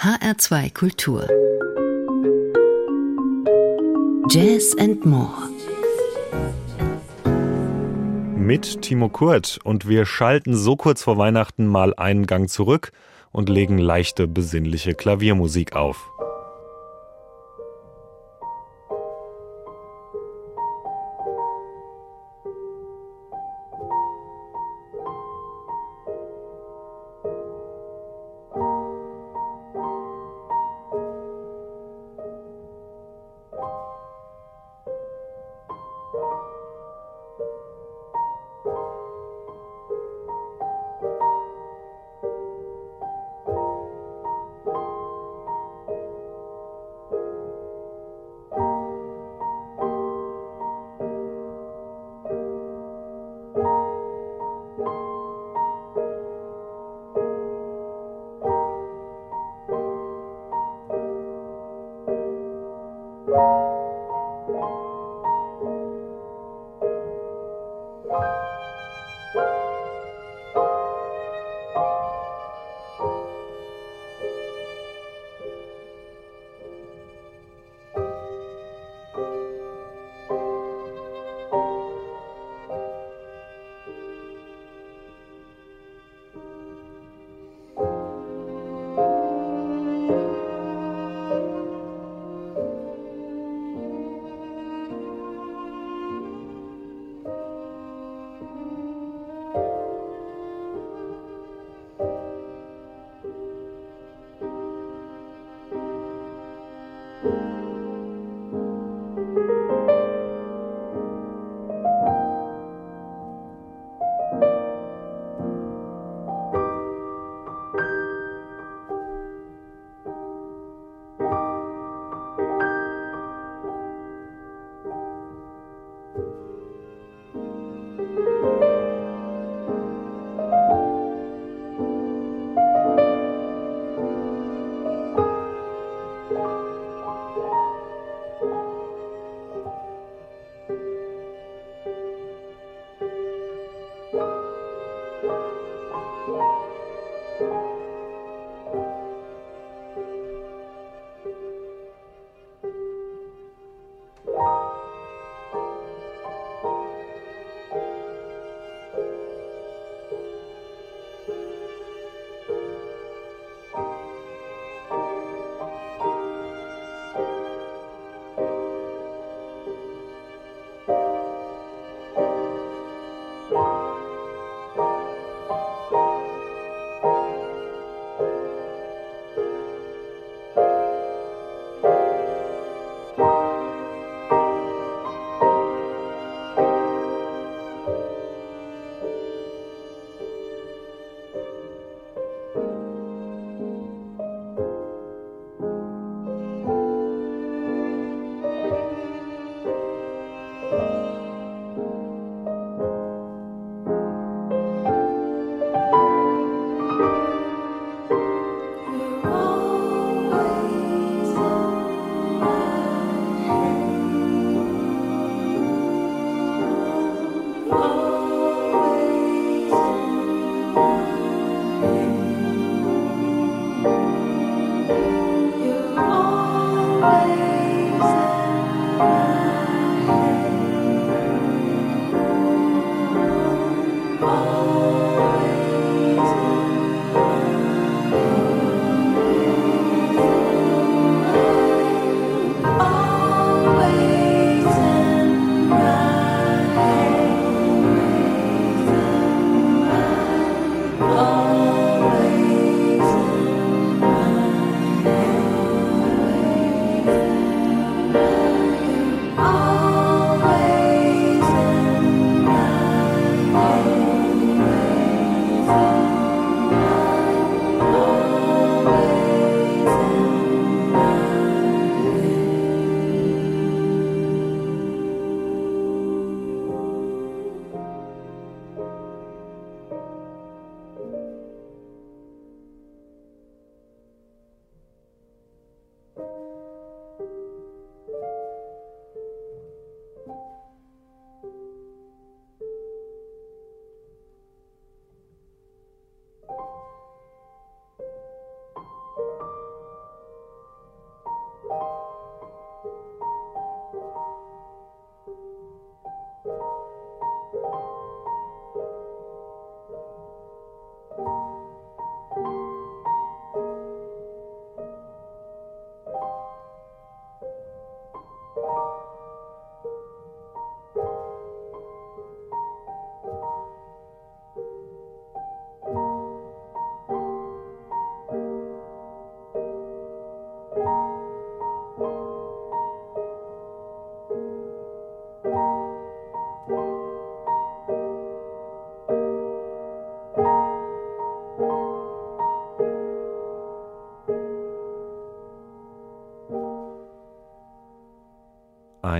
HR2 Kultur. Jazz and More. Mit Timo Kurt. Und wir schalten so kurz vor Weihnachten mal einen Gang zurück und legen leichte, besinnliche Klaviermusik auf. Bye.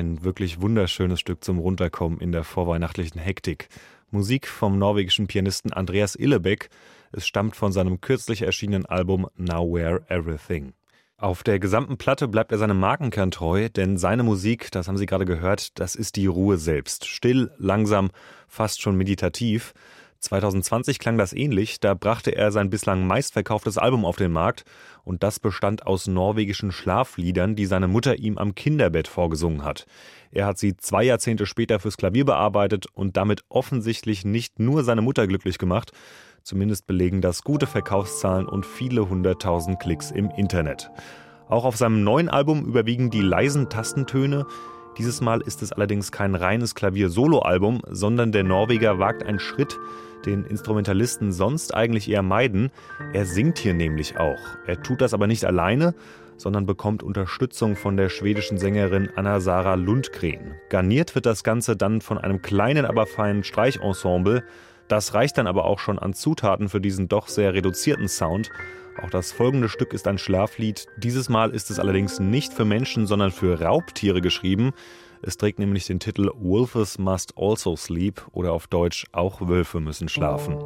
Ein wirklich wunderschönes Stück zum Runterkommen in der vorweihnachtlichen Hektik. Musik vom norwegischen Pianisten Andreas Illebeck. Es stammt von seinem kürzlich erschienenen Album Now Wear Everything. Auf der gesamten Platte bleibt er seinem Markenkern treu, denn seine Musik, das haben Sie gerade gehört, das ist die Ruhe selbst. Still, langsam, fast schon meditativ. 2020 klang das ähnlich, da brachte er sein bislang meistverkauftes Album auf den Markt und das bestand aus norwegischen Schlafliedern, die seine Mutter ihm am Kinderbett vorgesungen hat. Er hat sie zwei Jahrzehnte später fürs Klavier bearbeitet und damit offensichtlich nicht nur seine Mutter glücklich gemacht, zumindest belegen das gute Verkaufszahlen und viele hunderttausend Klicks im Internet. Auch auf seinem neuen Album überwiegen die leisen Tastentöne, dieses Mal ist es allerdings kein reines Klavier-Solo-Album, sondern der Norweger wagt einen Schritt, den Instrumentalisten sonst eigentlich eher meiden. Er singt hier nämlich auch. Er tut das aber nicht alleine, sondern bekommt Unterstützung von der schwedischen Sängerin Anna-Sara Lundgren. Garniert wird das Ganze dann von einem kleinen, aber feinen Streichensemble. Das reicht dann aber auch schon an Zutaten für diesen doch sehr reduzierten Sound. Auch das folgende Stück ist ein Schlaflied. Dieses Mal ist es allerdings nicht für Menschen, sondern für Raubtiere geschrieben. Es trägt nämlich den Titel Wolves Must Also Sleep oder auf Deutsch Auch Wölfe müssen schlafen.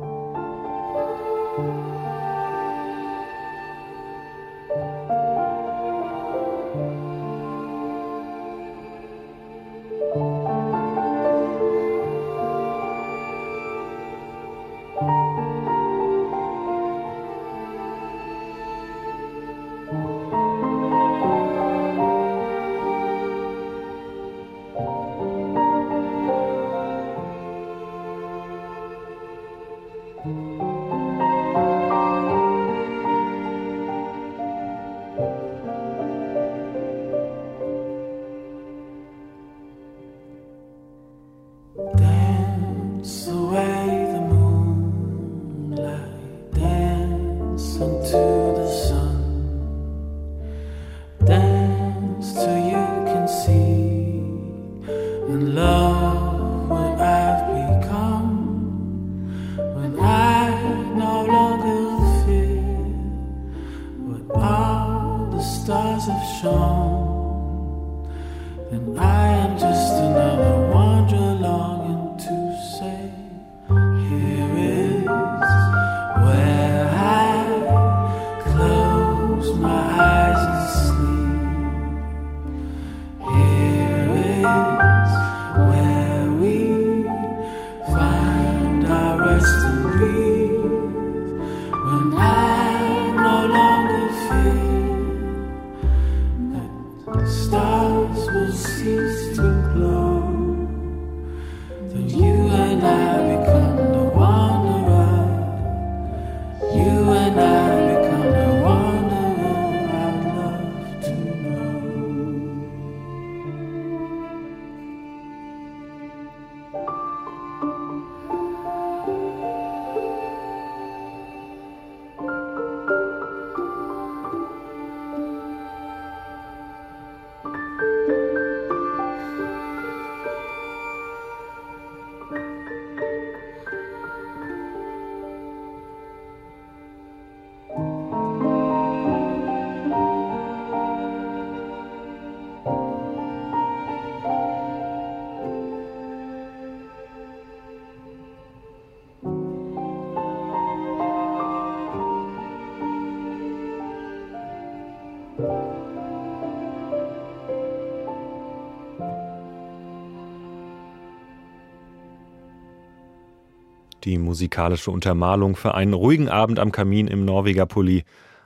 Die musikalische Untermalung für einen ruhigen Abend am Kamin im Norweger Pulli.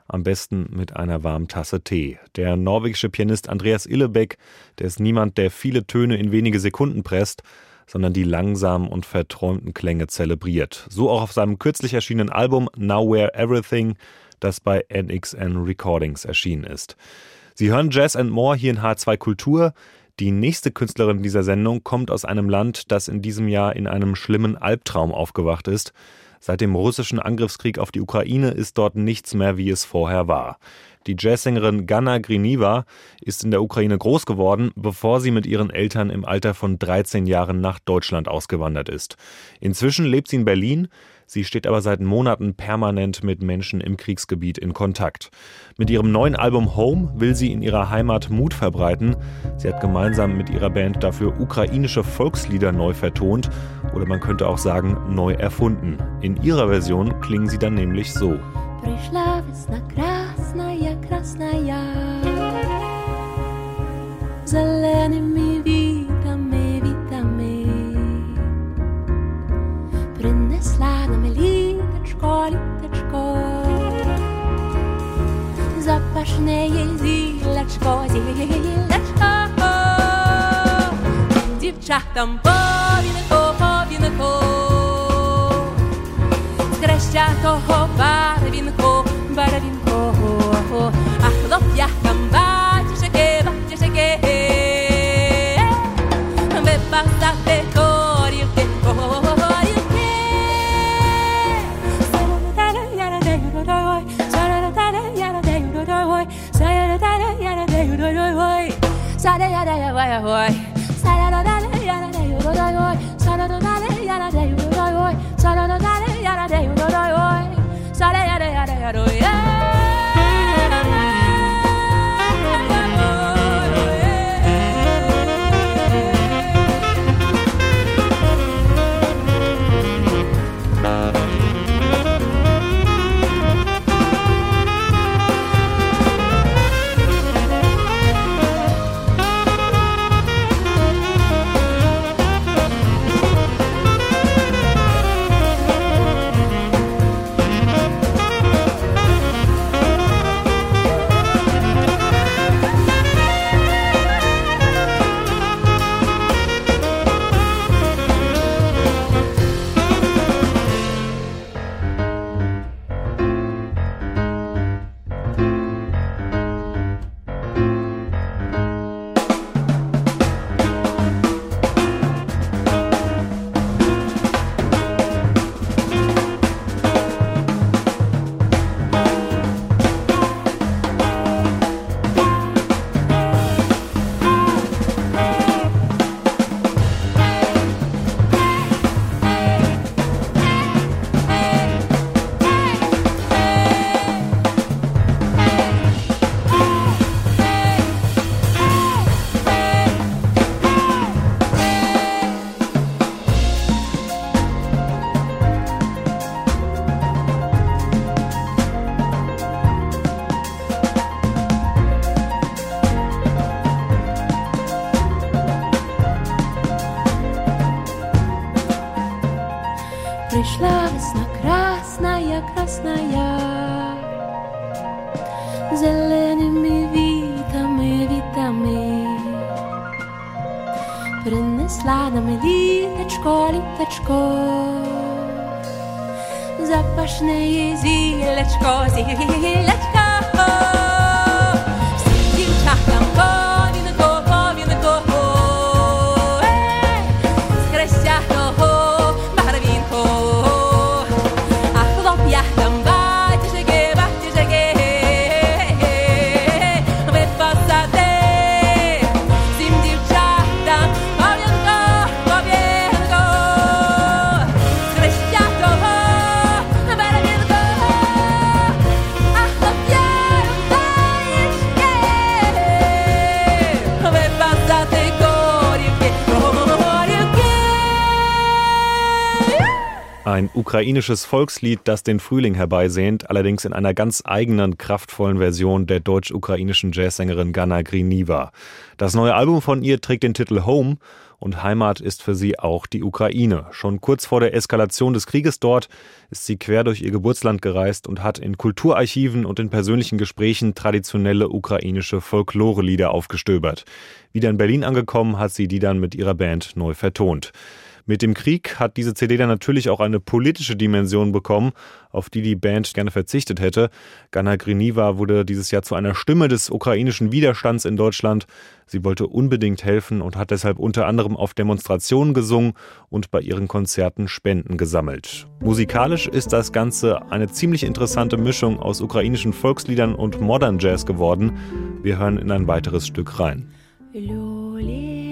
Am besten mit einer warmen Tasse Tee. Der norwegische Pianist Andreas Illebeck, der ist niemand, der viele Töne in wenige Sekunden presst, sondern die langsamen und verträumten Klänge zelebriert. So auch auf seinem kürzlich erschienenen Album Nowhere Everything, das bei NXN Recordings erschienen ist. Sie hören Jazz and More hier in H2 Kultur. Die nächste Künstlerin dieser Sendung kommt aus einem Land, das in diesem Jahr in einem schlimmen Albtraum aufgewacht ist. Seit dem russischen Angriffskrieg auf die Ukraine ist dort nichts mehr, wie es vorher war. Die Jazzsängerin Ganna Griniva ist in der Ukraine groß geworden, bevor sie mit ihren Eltern im Alter von 13 Jahren nach Deutschland ausgewandert ist. Inzwischen lebt sie in Berlin. Sie steht aber seit Monaten permanent mit Menschen im Kriegsgebiet in Kontakt. Mit ihrem neuen Album Home will sie in ihrer Heimat Mut verbreiten. Sie hat gemeinsam mit ihrer Band dafür ukrainische Volkslieder neu vertont oder man könnte auch sagen neu erfunden. In ihrer Version klingen sie dann nämlich so. Пришла весна красная, красная, зелеными вітами, Птах там повінко, повінко, з краща того пана. Ukrainisches Volkslied, das den Frühling herbeisehnt, allerdings in einer ganz eigenen, kraftvollen Version der deutsch-ukrainischen Jazzsängerin Ganna Griniva. Das neue Album von ihr trägt den Titel Home und Heimat ist für sie auch die Ukraine. Schon kurz vor der Eskalation des Krieges dort ist sie quer durch ihr Geburtsland gereist und hat in Kulturarchiven und in persönlichen Gesprächen traditionelle ukrainische Folklore-Lieder aufgestöbert. Wieder in Berlin angekommen, hat sie die dann mit ihrer Band neu vertont. Mit dem Krieg hat diese CD dann natürlich auch eine politische Dimension bekommen, auf die die Band gerne verzichtet hätte. Ganna Griniva wurde dieses Jahr zu einer Stimme des ukrainischen Widerstands in Deutschland. Sie wollte unbedingt helfen und hat deshalb unter anderem auf Demonstrationen gesungen und bei ihren Konzerten Spenden gesammelt. Musikalisch ist das Ganze eine ziemlich interessante Mischung aus ukrainischen Volksliedern und Modern Jazz geworden. Wir hören in ein weiteres Stück rein. Loli.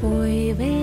vui vẻ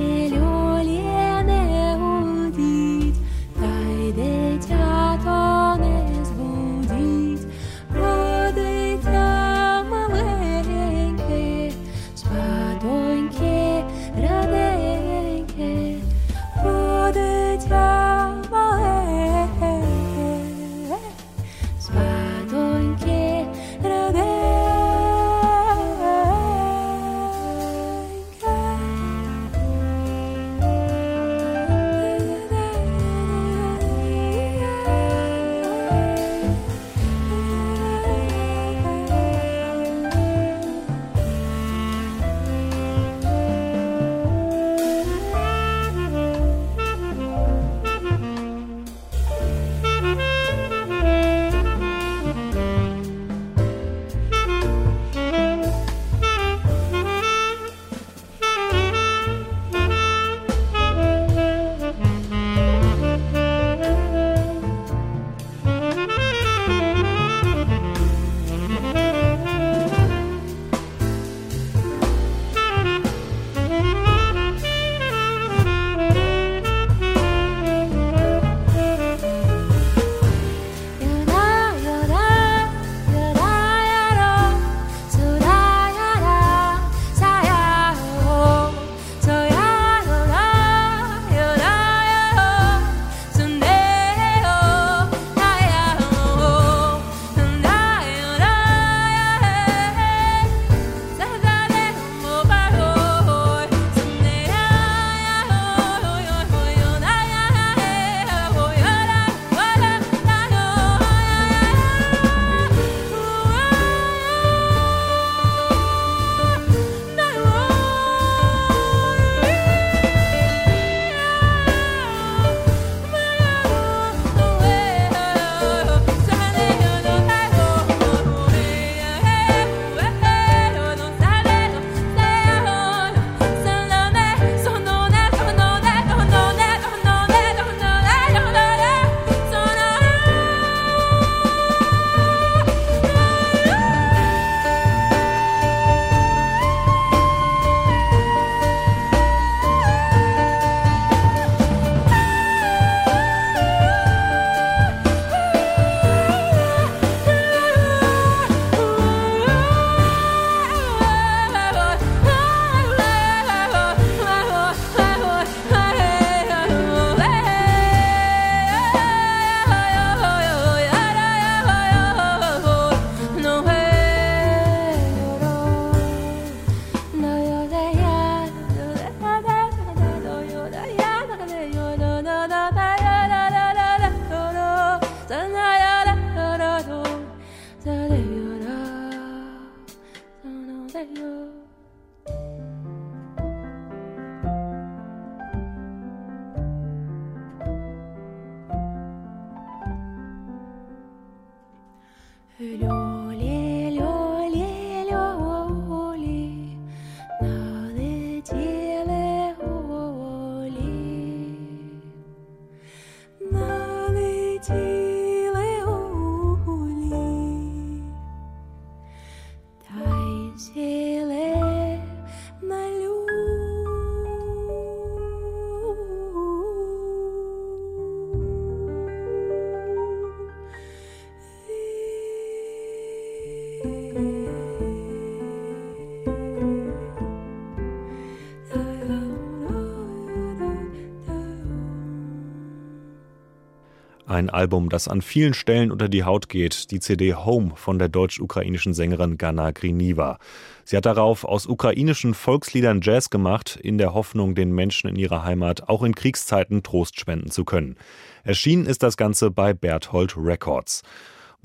Ein Album, das an vielen Stellen unter die Haut geht, die CD Home von der deutsch-ukrainischen Sängerin Gana Griniva. Sie hat darauf aus ukrainischen Volksliedern Jazz gemacht, in der Hoffnung, den Menschen in ihrer Heimat auch in Kriegszeiten Trost spenden zu können. Erschienen ist das Ganze bei Berthold Records.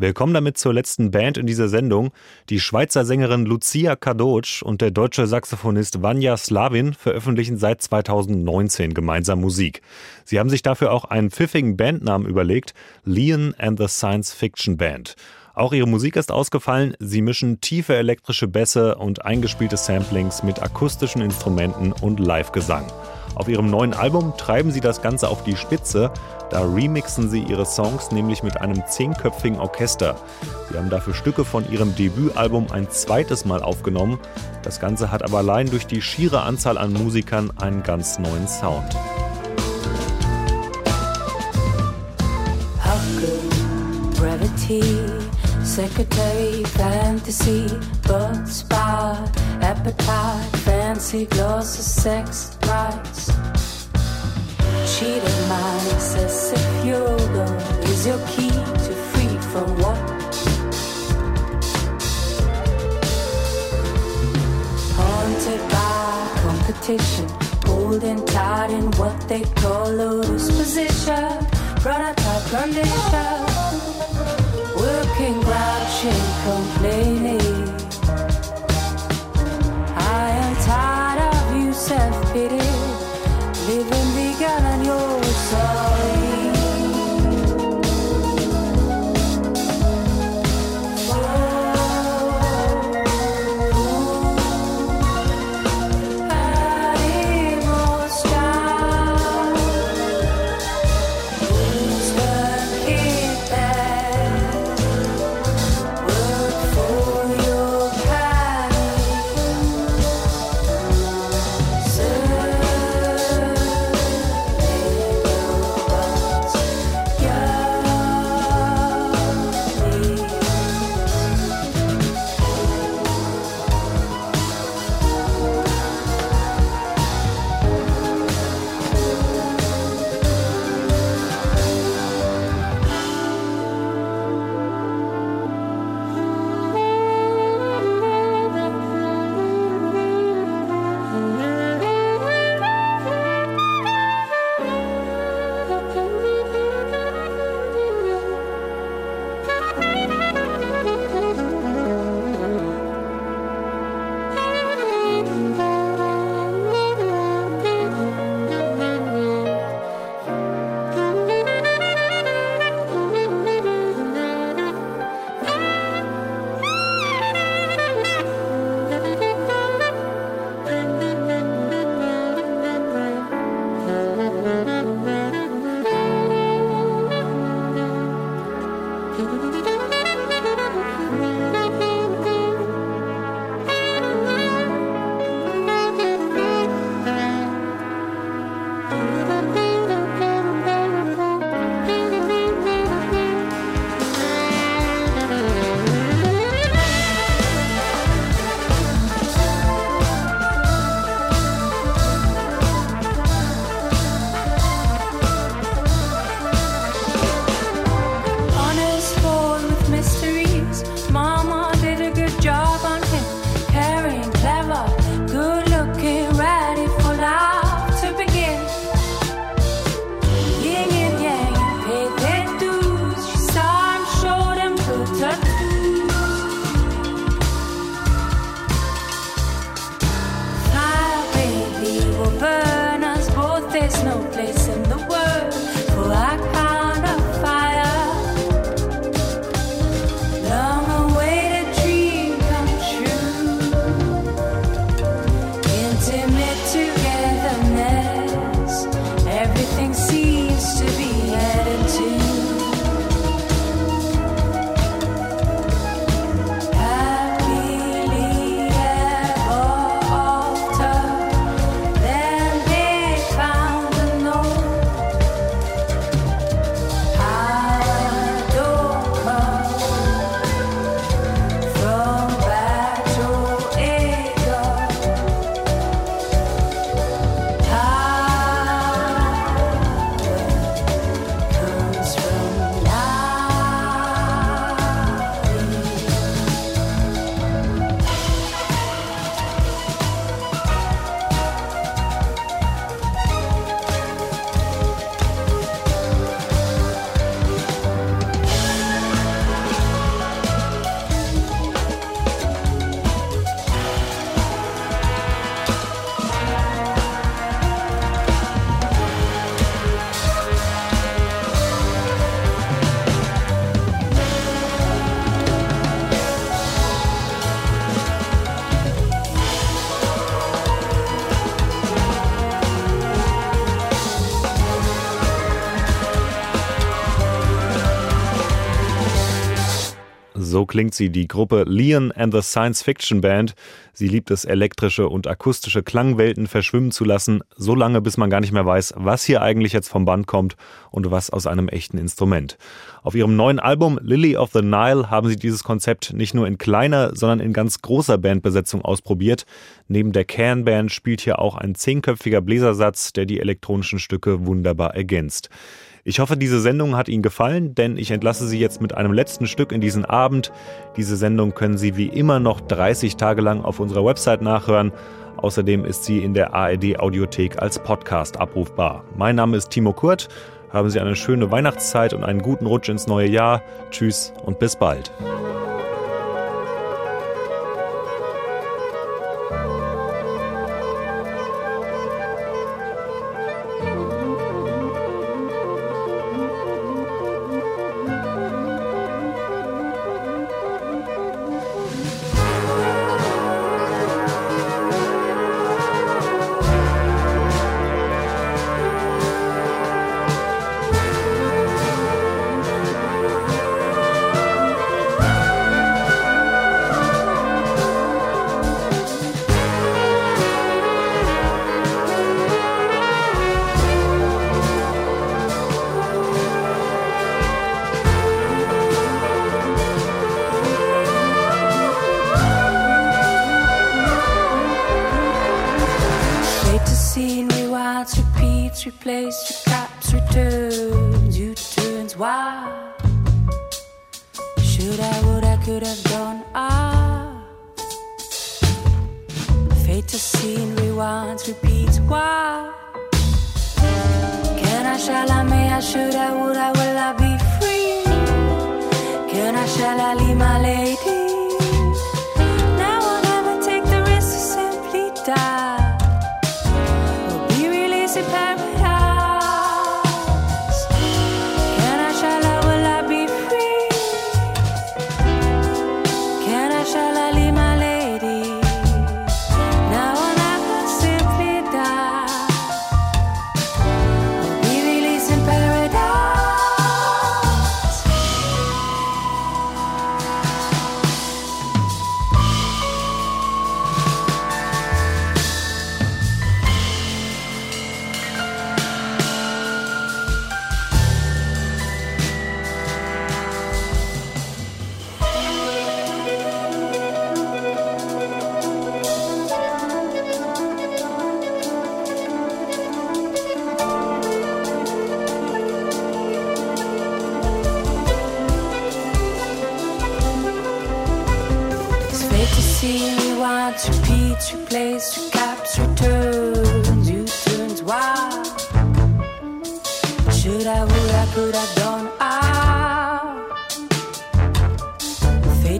Willkommen damit zur letzten Band in dieser Sendung. Die Schweizer Sängerin Lucia Kadocz und der deutsche Saxophonist Vanya Slavin veröffentlichen seit 2019 gemeinsam Musik. Sie haben sich dafür auch einen pfiffigen Bandnamen überlegt, Leon and the Science Fiction Band. Auch ihre Musik ist ausgefallen. Sie mischen tiefe elektrische Bässe und eingespielte Samplings mit akustischen Instrumenten und Live-Gesang. Auf ihrem neuen Album treiben sie das Ganze auf die Spitze. Da remixen sie ihre Songs nämlich mit einem zehnköpfigen Orchester. Sie haben dafür Stücke von ihrem Debütalbum ein zweites Mal aufgenommen. Das Ganze hat aber allein durch die schiere Anzahl an Musikern einen ganz neuen Sound. Gravity, secretary, fantasy, blood spot, appetite, fancy, gloss of sex, price. Cheated minds, as if yoga is your key to free from what? Haunted by competition, holding tight in what they call loose position, prototype condition, working, grouching, complaining. Klingt sie, die Gruppe Leon and the Science Fiction Band. Sie liebt es, elektrische und akustische Klangwelten verschwimmen zu lassen, so lange bis man gar nicht mehr weiß, was hier eigentlich jetzt vom Band kommt und was aus einem echten Instrument. Auf ihrem neuen Album Lily of the Nile haben sie dieses Konzept nicht nur in kleiner, sondern in ganz großer Bandbesetzung ausprobiert. Neben der Can spielt hier auch ein zehnköpfiger Bläsersatz, der die elektronischen Stücke wunderbar ergänzt. Ich hoffe, diese Sendung hat Ihnen gefallen, denn ich entlasse Sie jetzt mit einem letzten Stück in diesen Abend. Diese Sendung können Sie wie immer noch 30 Tage lang auf unserer Website nachhören. Außerdem ist sie in der ARD Audiothek als Podcast abrufbar. Mein Name ist Timo Kurt. Haben Sie eine schöne Weihnachtszeit und einen guten Rutsch ins neue Jahr. Tschüss und bis bald.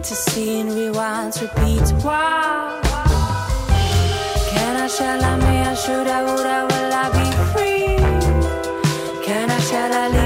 To see, rewinds, repeats. Why? Can I, shall I, may I, should I, would I, will I be free? Can I, shall I,